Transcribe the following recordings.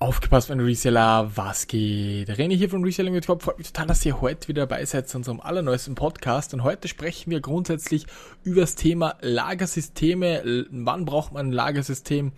Aufgepasst, mein Reseller, was geht? René hier von Kopf. Freut mich total, dass ihr heute wieder dabei seid zu unserem allerneuesten Podcast. Und heute sprechen wir grundsätzlich über das Thema Lagersysteme. Wann braucht man ein Lagersystem?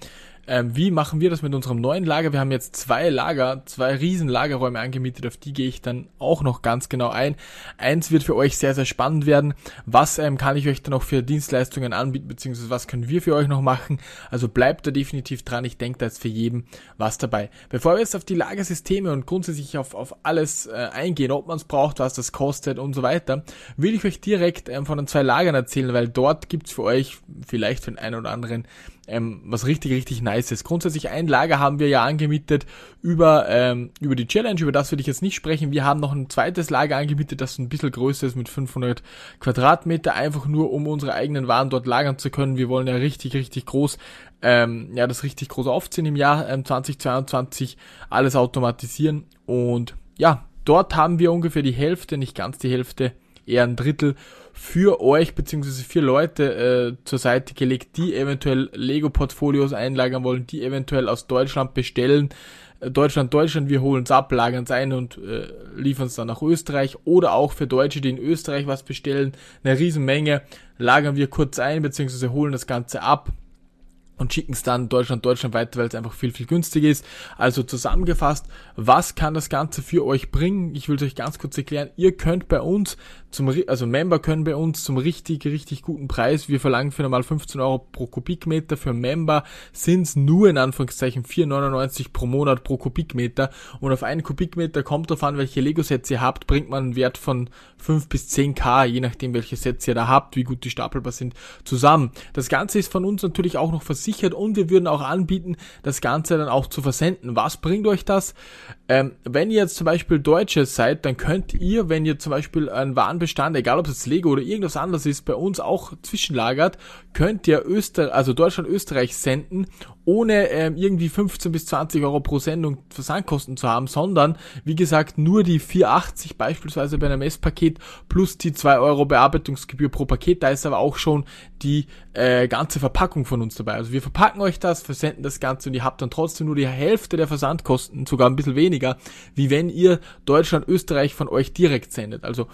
Ähm, wie machen wir das mit unserem neuen Lager? Wir haben jetzt zwei Lager, zwei riesen Lagerräume angemietet, auf die gehe ich dann auch noch ganz genau ein. Eins wird für euch sehr, sehr spannend werden. Was ähm, kann ich euch dann noch für Dienstleistungen anbieten, beziehungsweise was können wir für euch noch machen? Also bleibt da definitiv dran. Ich denke, da ist für jeden was dabei. Bevor wir jetzt auf die Lagersysteme und grundsätzlich auf, auf alles äh, eingehen, ob man es braucht, was das kostet und so weiter, will ich euch direkt ähm, von den zwei Lagern erzählen, weil dort gibt's für euch vielleicht für den einen oder anderen ähm, was richtig, richtig nice ist. Grundsätzlich ein Lager haben wir ja angemietet über, ähm, über die Challenge, über das würde ich jetzt nicht sprechen. Wir haben noch ein zweites Lager angemietet, das ein bisschen größer ist mit 500 Quadratmeter, einfach nur um unsere eigenen Waren dort lagern zu können. Wir wollen ja richtig, richtig groß ähm, ja, das richtig groß aufziehen im Jahr ähm, 2022, alles automatisieren und ja, dort haben wir ungefähr die Hälfte, nicht ganz die Hälfte, eher ein Drittel für euch beziehungsweise für Leute äh, zur Seite gelegt, die eventuell Lego-Portfolios einlagern wollen, die eventuell aus Deutschland bestellen. Äh, Deutschland, Deutschland, wir holen es ab, lagern es ein und äh, liefern es dann nach Österreich. Oder auch für Deutsche, die in Österreich was bestellen, eine Riesenmenge, lagern wir kurz ein, beziehungsweise holen das Ganze ab und schicken es dann Deutschland, Deutschland weiter, weil es einfach viel, viel günstiger ist. Also zusammengefasst, was kann das Ganze für euch bringen? Ich will es euch ganz kurz erklären. Ihr könnt bei uns zum, also Member können bei uns zum richtig, richtig guten Preis, wir verlangen für normal 15 Euro pro Kubikmeter, für Member sind es nur in Anführungszeichen 4,99 pro Monat pro Kubikmeter und auf einen Kubikmeter kommt drauf an, welche Lego-Sets ihr habt, bringt man einen Wert von 5 bis 10k, je nachdem welche Sets ihr da habt, wie gut die stapelbar sind, zusammen. Das Ganze ist von uns natürlich auch noch versichert und wir würden auch anbieten, das Ganze dann auch zu versenden. Was bringt euch das? Ähm, wenn ihr jetzt zum Beispiel Deutsches seid, dann könnt ihr, wenn ihr zum Beispiel einen Warenbestand, egal ob es Lego oder irgendwas anderes ist, bei uns auch zwischenlagert, könnt ihr Öster also Deutschland, Österreich senden ohne ähm, irgendwie 15 bis 20 Euro pro Sendung Versandkosten zu haben, sondern wie gesagt nur die 4,80 beispielsweise bei einem Messpaket plus die 2 Euro Bearbeitungsgebühr pro Paket. Da ist aber auch schon die äh, ganze Verpackung von uns dabei. Also wir verpacken euch das, versenden das Ganze und ihr habt dann trotzdem nur die Hälfte der Versandkosten, sogar ein bisschen weniger, wie wenn ihr Deutschland, Österreich von euch direkt sendet. Also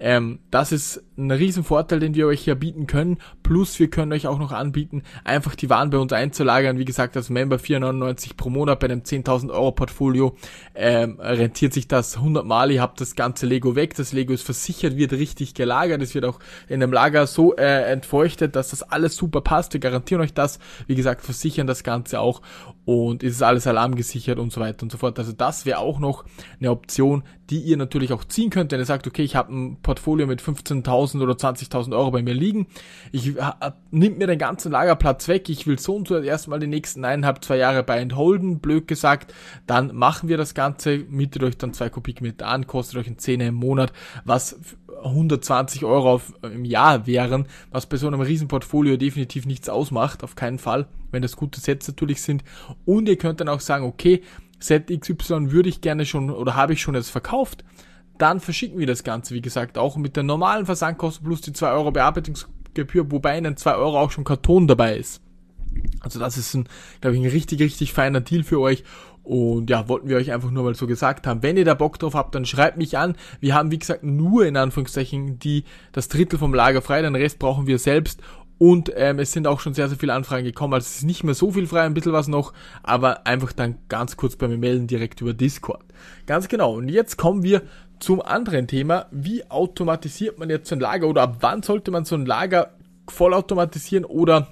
ähm, das ist ein Riesenvorteil, den wir euch hier bieten können. Plus wir können euch auch noch anbieten, einfach die Waren bei uns einzulagern. Wie gesagt, als Member 4,99 pro Monat bei einem 10.000 Euro Portfolio ähm, rentiert sich das 100 Mal. Ihr habt das ganze Lego weg. Das Lego ist versichert, wird richtig gelagert. Es wird auch in einem Lager so äh, entfeuchtet, dass das alles super passt. Wir garantieren euch das. Wie gesagt, versichern das Ganze auch und ist alles alarmgesichert und so weiter und so fort. Also das wäre auch noch eine Option, die ihr natürlich auch ziehen könnt, wenn ihr sagt, okay, ich habe ein Portfolio mit 15.000 oder 20.000 Euro bei mir liegen, ich nimmt mir den ganzen Lagerplatz weg, ich will so und so erstmal die nächsten eineinhalb, zwei Jahre bei entholden, blöd gesagt, dann machen wir das Ganze, mietet euch dann zwei Kubikmeter an, kostet euch ein Zehner im Monat, was 120 Euro auf, im Jahr wären, was bei so einem Riesenportfolio definitiv nichts ausmacht, auf keinen Fall, wenn das gute Sets natürlich sind. Und ihr könnt dann auch sagen, okay, Set XY würde ich gerne schon oder habe ich schon jetzt verkauft, dann verschicken wir das Ganze, wie gesagt, auch mit der normalen Versandkosten plus die 2 Euro Bearbeitungsgebühr, wobei in den 2 Euro auch schon Karton dabei ist. Also das ist ein, glaube ich, ein richtig, richtig feiner Deal für euch. Und ja, wollten wir euch einfach nur mal so gesagt haben. Wenn ihr da Bock drauf habt, dann schreibt mich an. Wir haben, wie gesagt, nur in Anführungszeichen die, das Drittel vom Lager frei, den Rest brauchen wir selbst. Und ähm, es sind auch schon sehr, sehr viele Anfragen gekommen. Also es ist nicht mehr so viel frei, ein bisschen was noch, aber einfach dann ganz kurz bei mir melden, direkt über Discord. Ganz genau. Und jetzt kommen wir zum anderen Thema. Wie automatisiert man jetzt so ein Lager oder ab wann sollte man so ein Lager vollautomatisieren oder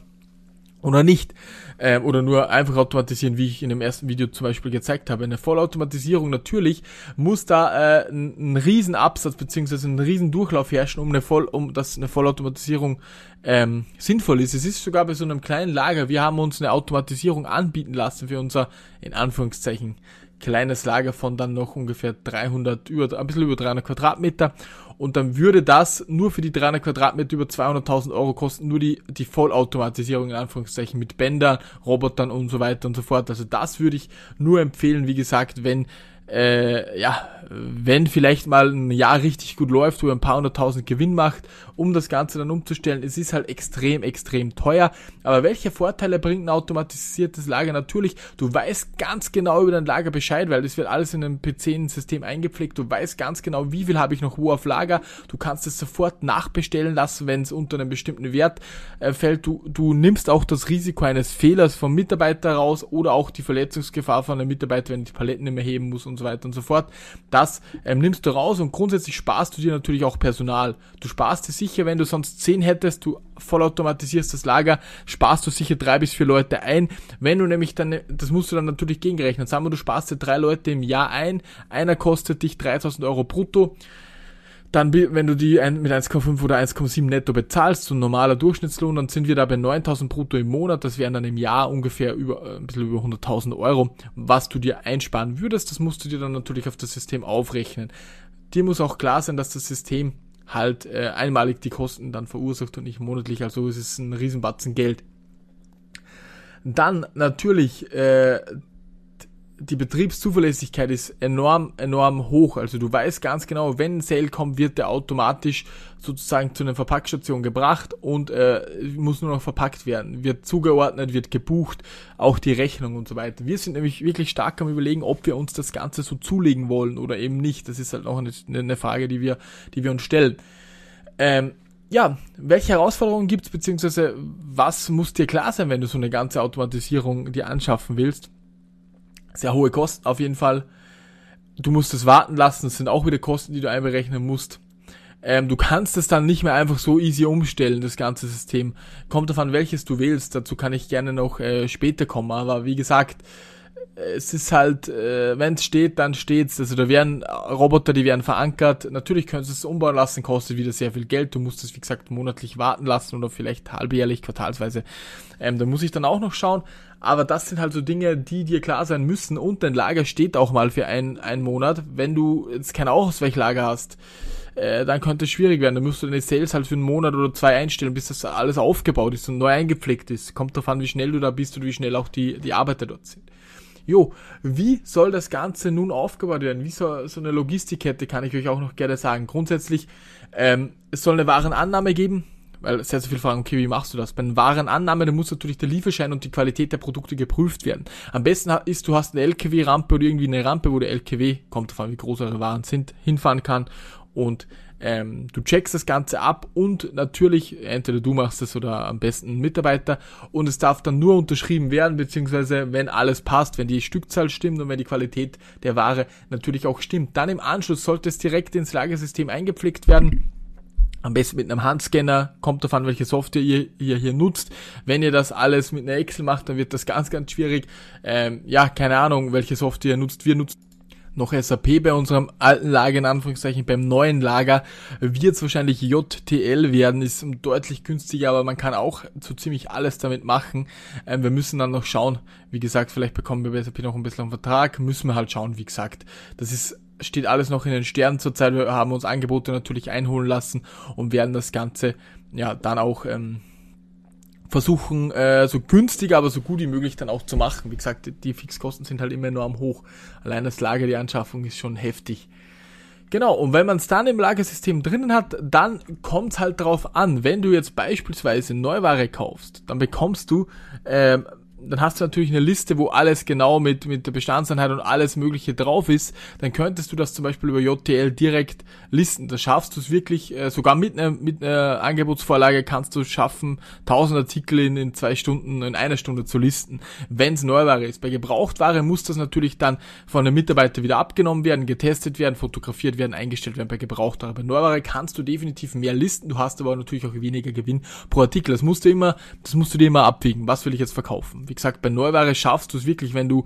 oder nicht. Ähm, oder nur einfach automatisieren, wie ich in dem ersten Video zum Beispiel gezeigt habe. Eine Vollautomatisierung natürlich muss da äh, ein, ein riesen Absatz beziehungsweise ein riesen Durchlauf herrschen, um eine Voll, um dass eine Vollautomatisierung ähm, sinnvoll ist. Es ist sogar bei so einem kleinen Lager, wir haben uns eine Automatisierung anbieten lassen für unser, in Anführungszeichen, kleines Lager von dann noch ungefähr 300, über, ein bisschen über 300 Quadratmeter. Und dann würde das nur für die 300 Quadratmeter über 200.000 Euro kosten, nur die, die Vollautomatisierung in Anführungszeichen mit Bändern, Robotern und so weiter und so fort. Also das würde ich nur empfehlen, wie gesagt, wenn äh, ja, wenn vielleicht mal ein Jahr richtig gut läuft, wo er ein paar hunderttausend Gewinn macht, um das Ganze dann umzustellen, es ist halt extrem, extrem teuer. Aber welche Vorteile bringt ein automatisiertes Lager? Natürlich, du weißt ganz genau über dein Lager Bescheid, weil das wird alles in einem PC-System eingepflegt. Du weißt ganz genau, wie viel habe ich noch wo auf Lager. Du kannst es sofort nachbestellen lassen, wenn es unter einem bestimmten Wert äh, fällt. Du, du nimmst auch das Risiko eines Fehlers vom Mitarbeiter raus oder auch die Verletzungsgefahr von einem Mitarbeiter, wenn die Paletten nicht mehr heben muss und so weiter und so fort. Das ähm, nimmst du raus und grundsätzlich sparst du dir natürlich auch Personal. Du sparst dir sicher, wenn du sonst zehn hättest, du vollautomatisierst das Lager, sparst du sicher drei bis vier Leute ein. Wenn du nämlich dann, das musst du dann natürlich gegenrechnen. Sagen wir, du sparst dir drei Leute im Jahr ein, einer kostet dich 3000 Euro brutto dann, wenn du die mit 1,5 oder 1,7 netto bezahlst, so ein normaler Durchschnittslohn, dann sind wir da bei 9000 brutto im Monat. Das wären dann im Jahr ungefähr über, äh, ein bisschen über 100.000 Euro, was du dir einsparen würdest. Das musst du dir dann natürlich auf das System aufrechnen. Dir muss auch klar sein, dass das System halt äh, einmalig die Kosten dann verursacht und nicht monatlich. Also es ist ein Riesenbatzen Geld. Dann natürlich äh, die Betriebszuverlässigkeit ist enorm, enorm hoch. Also du weißt ganz genau, wenn ein Sale kommt, wird der automatisch sozusagen zu einer Verpackstation gebracht und äh, muss nur noch verpackt werden, wird zugeordnet, wird gebucht, auch die Rechnung und so weiter. Wir sind nämlich wirklich stark am überlegen, ob wir uns das Ganze so zulegen wollen oder eben nicht. Das ist halt noch eine, eine Frage, die wir, die wir uns stellen. Ähm, ja, welche Herausforderungen gibt's beziehungsweise was muss dir klar sein, wenn du so eine ganze Automatisierung dir anschaffen willst? Sehr hohe Kosten auf jeden Fall. Du musst es warten lassen, das sind auch wieder Kosten, die du einberechnen musst. Ähm, du kannst es dann nicht mehr einfach so easy umstellen, das ganze System. Kommt davon, welches du wählst. Dazu kann ich gerne noch äh, später kommen. Aber wie gesagt, es ist halt, äh, wenn es steht, dann steht's. Also da werden Roboter, die werden verankert. Natürlich könntest du es umbauen lassen, kostet wieder sehr viel Geld. Du musst es, wie gesagt, monatlich warten lassen oder vielleicht halbjährlich, quartalsweise. Ähm, da muss ich dann auch noch schauen. Aber das sind halt so Dinge, die dir klar sein müssen. Und dein Lager steht auch mal für einen, einen Monat. Wenn du jetzt kein Ausweichlager hast, äh, dann könnte es schwierig werden. Dann musst du deine Sales halt für einen Monat oder zwei einstellen, bis das alles aufgebaut ist und neu eingepflegt ist. Kommt davon, wie schnell du da bist und wie schnell auch die, die Arbeiter dort sind. Jo, wie soll das Ganze nun aufgebaut werden? Wie soll so eine Logistikkette, kann ich euch auch noch gerne sagen. Grundsätzlich, ähm, es soll eine Warenannahme geben, weil sehr, sehr viele fragen, okay, wie machst du das? Bei einer Warenannahme, da muss natürlich der Lieferschein und die Qualität der Produkte geprüft werden. Am besten ist, du hast eine LKW-Rampe oder irgendwie eine Rampe, wo der LKW, kommt davon, wie groß eure Waren sind, hinfahren kann und ähm, du checkst das Ganze ab und natürlich, entweder du machst es oder am besten ein Mitarbeiter und es darf dann nur unterschrieben werden, beziehungsweise wenn alles passt, wenn die Stückzahl stimmt und wenn die Qualität der Ware natürlich auch stimmt. Dann im Anschluss sollte es direkt ins Lagersystem eingepflegt werden. Am besten mit einem Handscanner, kommt davon, welche Software ihr, ihr hier nutzt. Wenn ihr das alles mit einer Excel macht, dann wird das ganz, ganz schwierig. Ähm, ja, keine Ahnung, welche Software ihr nutzt. Wir nutzen noch SAP bei unserem alten Lager, in Anführungszeichen beim neuen Lager, wird es wahrscheinlich JTL werden, ist deutlich günstiger, aber man kann auch so ziemlich alles damit machen. Ähm, wir müssen dann noch schauen, wie gesagt, vielleicht bekommen wir bei SAP noch ein bisschen einen Vertrag, müssen wir halt schauen, wie gesagt. Das ist steht alles noch in den Sternen zurzeit. Wir haben uns Angebote natürlich einholen lassen und werden das Ganze ja dann auch ähm, versuchen, äh, so günstig, aber so gut wie möglich dann auch zu machen. Wie gesagt, die Fixkosten sind halt immer enorm hoch. Allein das Lager, die Anschaffung ist schon heftig. Genau, und wenn man es dann im Lagersystem drinnen hat, dann kommt es halt darauf an, wenn du jetzt beispielsweise Neuware kaufst, dann bekommst du ähm, dann hast du natürlich eine Liste, wo alles genau mit, mit der Bestandseinheit und alles Mögliche drauf ist. Dann könntest du das zum Beispiel über JTL direkt listen. Da schaffst du es wirklich, äh, sogar mit einer, mit einer Angebotsvorlage kannst du schaffen, 1000 Artikel in, in zwei Stunden, in einer Stunde zu listen, wenn es Neuware ist. Bei Gebrauchtware muss das natürlich dann von einem Mitarbeiter wieder abgenommen werden, getestet werden, fotografiert werden, eingestellt werden bei Gebrauchtware. Bei Neuware kannst du definitiv mehr listen, du hast aber natürlich auch weniger Gewinn pro Artikel. Das musst du immer, das musst du dir immer abwiegen. Was will ich jetzt verkaufen? Wie gesagt, bei Neuware schaffst du es wirklich, wenn du,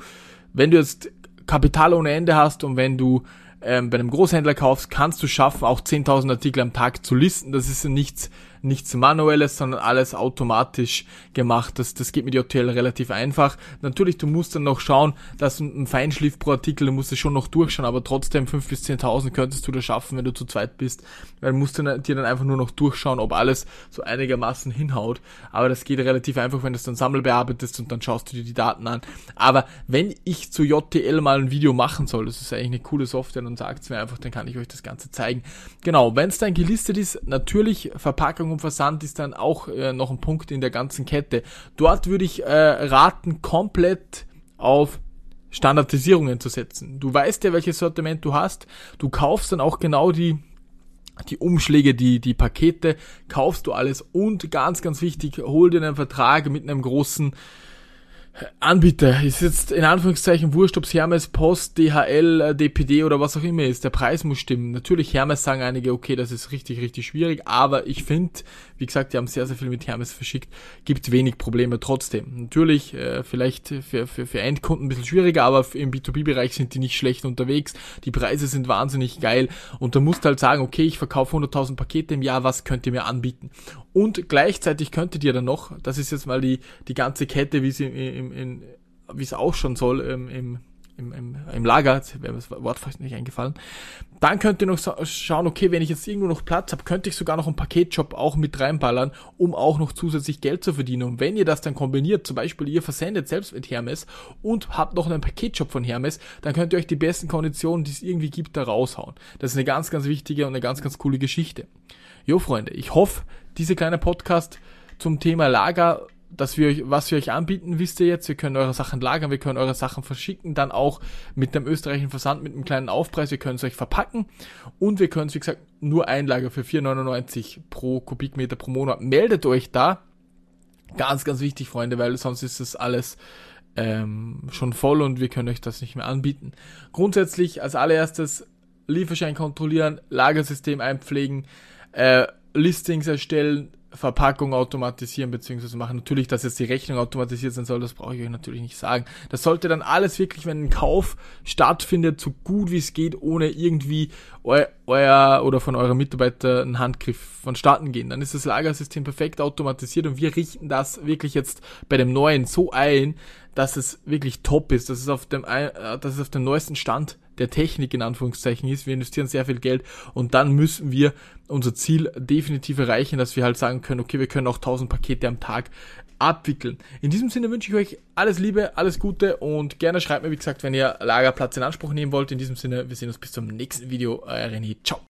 wenn du jetzt Kapital ohne Ende hast und wenn du ähm, bei einem Großhändler kaufst, kannst du schaffen, auch 10.000 Artikel am Tag zu listen. Das ist nichts, nichts manuelles, sondern alles automatisch gemacht. Das, das geht mit JTL relativ einfach. Natürlich, du musst dann noch schauen, dass ein Feinschliff pro Artikel, du musst es schon noch durchschauen, aber trotzdem 5.000 bis 10.000 könntest du das schaffen, wenn du zu zweit bist, weil du musst dann, dir dann einfach nur noch durchschauen, ob alles so einigermaßen hinhaut. Aber das geht relativ einfach, wenn du es dann sammelbearbeitest und dann schaust du dir die Daten an. Aber wenn ich zu JTL mal ein Video machen soll, das ist eigentlich eine coole Software, dann sagt es mir einfach, dann kann ich euch das Ganze zeigen. Genau, wenn es dann gelistet ist, natürlich Verpackung und Versand ist dann auch äh, noch ein Punkt in der ganzen Kette. Dort würde ich äh, raten, komplett auf Standardisierungen zu setzen. Du weißt ja, welches Sortiment du hast. Du kaufst dann auch genau die die Umschläge, die, die Pakete, kaufst du alles und ganz, ganz wichtig, hol dir einen Vertrag mit einem großen Anbieter ist jetzt in Anführungszeichen wurscht, ob es Hermes, Post, DHL, DPD oder was auch immer ist. Der Preis muss stimmen. Natürlich Hermes sagen einige, okay, das ist richtig, richtig schwierig, aber ich finde, wie gesagt, die haben sehr, sehr viel mit Hermes verschickt, gibt wenig Probleme trotzdem. Natürlich, äh, vielleicht für, für, für Endkunden ein bisschen schwieriger, aber im B2B-Bereich sind die nicht schlecht unterwegs. Die Preise sind wahnsinnig geil und da musst du halt sagen, okay, ich verkaufe 100.000 Pakete im Jahr, was könnt ihr mir anbieten? Und gleichzeitig könntet ihr dann noch, das ist jetzt mal die, die ganze Kette, wie sie im, in, wie es auch schon soll, ähm, im, im, im, im Lager, jetzt wäre mir das Wort fast nicht eingefallen. Dann könnt ihr noch schauen, okay, wenn ich jetzt irgendwo noch Platz habe, könnte ich sogar noch einen Paketjob auch mit reinballern, um auch noch zusätzlich Geld zu verdienen. Und wenn ihr das dann kombiniert, zum Beispiel ihr versendet selbst mit Hermes und habt noch einen Paketjob von Hermes, dann könnt ihr euch die besten Konditionen, die es irgendwie gibt, da raushauen. Das ist eine ganz, ganz wichtige und eine ganz, ganz coole Geschichte. Jo, Freunde, ich hoffe, diese kleine Podcast zum Thema Lager, dass wir euch, was wir euch anbieten, wisst ihr jetzt. Wir können eure Sachen lagern, wir können eure Sachen verschicken, dann auch mit dem österreichischen Versand mit einem kleinen Aufpreis. Wir können es euch verpacken und wir können es, wie gesagt, nur einlagern für 4,99 pro Kubikmeter pro Monat. Meldet euch da. Ganz, ganz wichtig, Freunde, weil sonst ist das alles ähm, schon voll und wir können euch das nicht mehr anbieten. Grundsätzlich als allererstes Lieferschein kontrollieren, Lagersystem einpflegen, äh, Listings erstellen, Verpackung automatisieren bzw. machen. Natürlich, dass jetzt die Rechnung automatisiert sein soll, das brauche ich euch natürlich nicht sagen. Das sollte dann alles wirklich, wenn ein Kauf stattfindet, so gut wie es geht, ohne irgendwie eu euer oder von eurer Mitarbeiter einen Handgriff vonstatten gehen. Dann ist das Lagersystem perfekt automatisiert und wir richten das wirklich jetzt bei dem neuen so ein, dass es wirklich top ist, dass es auf dem, äh, dass es auf dem neuesten Stand der Technik in Anführungszeichen ist. Wir investieren sehr viel Geld und dann müssen wir unser Ziel definitiv erreichen, dass wir halt sagen können, okay, wir können auch 1000 Pakete am Tag abwickeln. In diesem Sinne wünsche ich euch alles Liebe, alles Gute und gerne schreibt mir, wie gesagt, wenn ihr Lagerplatz in Anspruch nehmen wollt. In diesem Sinne, wir sehen uns bis zum nächsten Video. Euer René. Ciao.